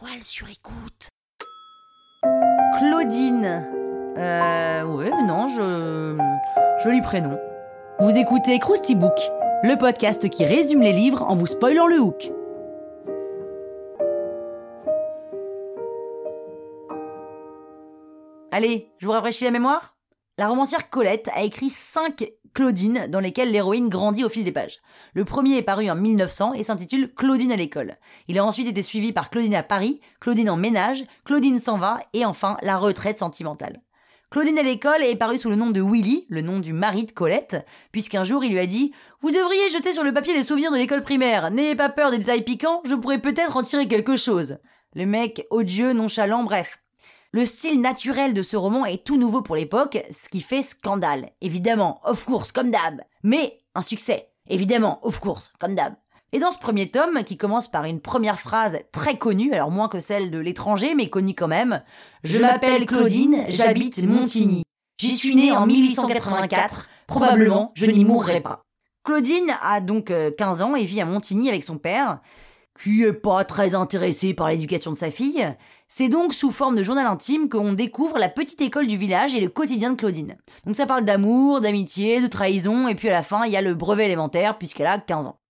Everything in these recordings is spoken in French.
La toile sur écoute. Claudine. Euh. Ouais, non, je. Joli prénom. Vous écoutez Krusty Book, le podcast qui résume les livres en vous spoilant le hook. Allez, je vous rafraîchis la mémoire La romancière Colette a écrit 5 Claudine dans lesquelles l'héroïne grandit au fil des pages. Le premier est paru en 1900 et s'intitule Claudine à l'école. Il a ensuite été suivi par Claudine à Paris, Claudine en ménage, Claudine s'en va et enfin La retraite sentimentale. Claudine à l'école est paru sous le nom de Willy, le nom du mari de Colette, puisqu'un jour il lui a dit Vous devriez jeter sur le papier des souvenirs de l'école primaire, n'ayez pas peur des détails piquants, je pourrais peut-être en tirer quelque chose. Le mec odieux, nonchalant, bref. Le style naturel de ce roman est tout nouveau pour l'époque, ce qui fait scandale. Évidemment, of course, comme d'hab. Mais un succès. Évidemment, of course, comme d'hab. Et dans ce premier tome, qui commence par une première phrase très connue, alors moins que celle de l'étranger, mais connue quand même, Je m'appelle Claudine, j'habite Montigny. J'y suis née en 1884, probablement je n'y mourrai pas. Claudine a donc 15 euh, ans et vit à Montigny avec son père, qui est pas très intéressé par l'éducation de sa fille, c'est donc sous forme de journal intime qu'on découvre la petite école du village et le quotidien de Claudine. Donc ça parle d'amour, d'amitié, de trahison, et puis à la fin, il y a le brevet élémentaire puisqu'elle a 15 ans.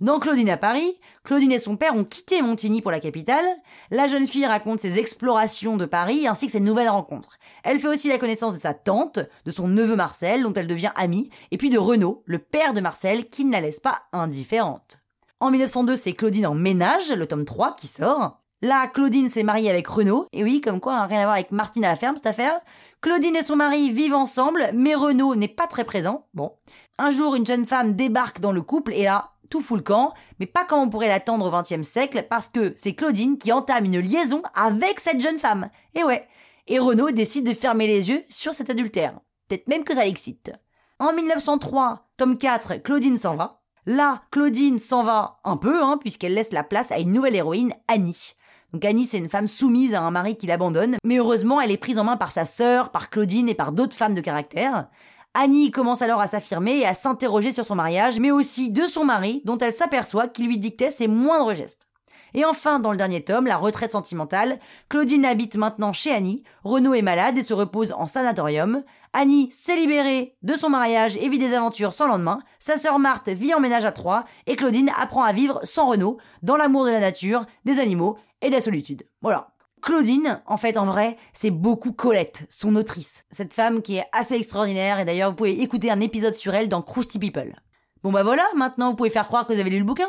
Dans Claudine à Paris, Claudine et son père ont quitté Montigny pour la capitale. La jeune fille raconte ses explorations de Paris ainsi que ses nouvelles rencontres. Elle fait aussi la connaissance de sa tante, de son neveu Marcel, dont elle devient amie, et puis de Renaud, le père de Marcel, qui ne la laisse pas indifférente. En 1902, c'est Claudine en ménage, le tome 3, qui sort. Là, Claudine s'est mariée avec Renaud. Et oui, comme quoi, hein, rien à voir avec Martine à la ferme, cette affaire. Claudine et son mari vivent ensemble, mais Renaud n'est pas très présent. Bon. Un jour, une jeune femme débarque dans le couple et là, tout fout le camp, mais pas comme on pourrait l'attendre au XXe siècle, parce que c'est Claudine qui entame une liaison avec cette jeune femme. Et ouais. Et Renaud décide de fermer les yeux sur cet adultère. Peut-être même que ça l'excite. En 1903, tome 4, Claudine s'en va. Là, Claudine s'en va un peu, hein, puisqu'elle laisse la place à une nouvelle héroïne, Annie. Donc Annie, c'est une femme soumise à un mari qui l'abandonne, mais heureusement, elle est prise en main par sa sœur, par Claudine et par d'autres femmes de caractère. Annie commence alors à s'affirmer et à s'interroger sur son mariage, mais aussi de son mari, dont elle s'aperçoit qu'il lui dictait ses moindres gestes. Et enfin, dans le dernier tome, La retraite sentimentale, Claudine habite maintenant chez Annie, Renaud est malade et se repose en sanatorium, Annie s'est libérée de son mariage et vit des aventures sans lendemain, sa sœur Marthe vit en ménage à trois, et Claudine apprend à vivre sans Renaud, dans l'amour de la nature, des animaux et de la solitude. Voilà. Claudine, en fait, en vrai, c'est beaucoup Colette, son autrice. Cette femme qui est assez extraordinaire, et d'ailleurs, vous pouvez écouter un épisode sur elle dans Krusty People. Bon bah voilà, maintenant vous pouvez faire croire que vous avez lu le bouquin.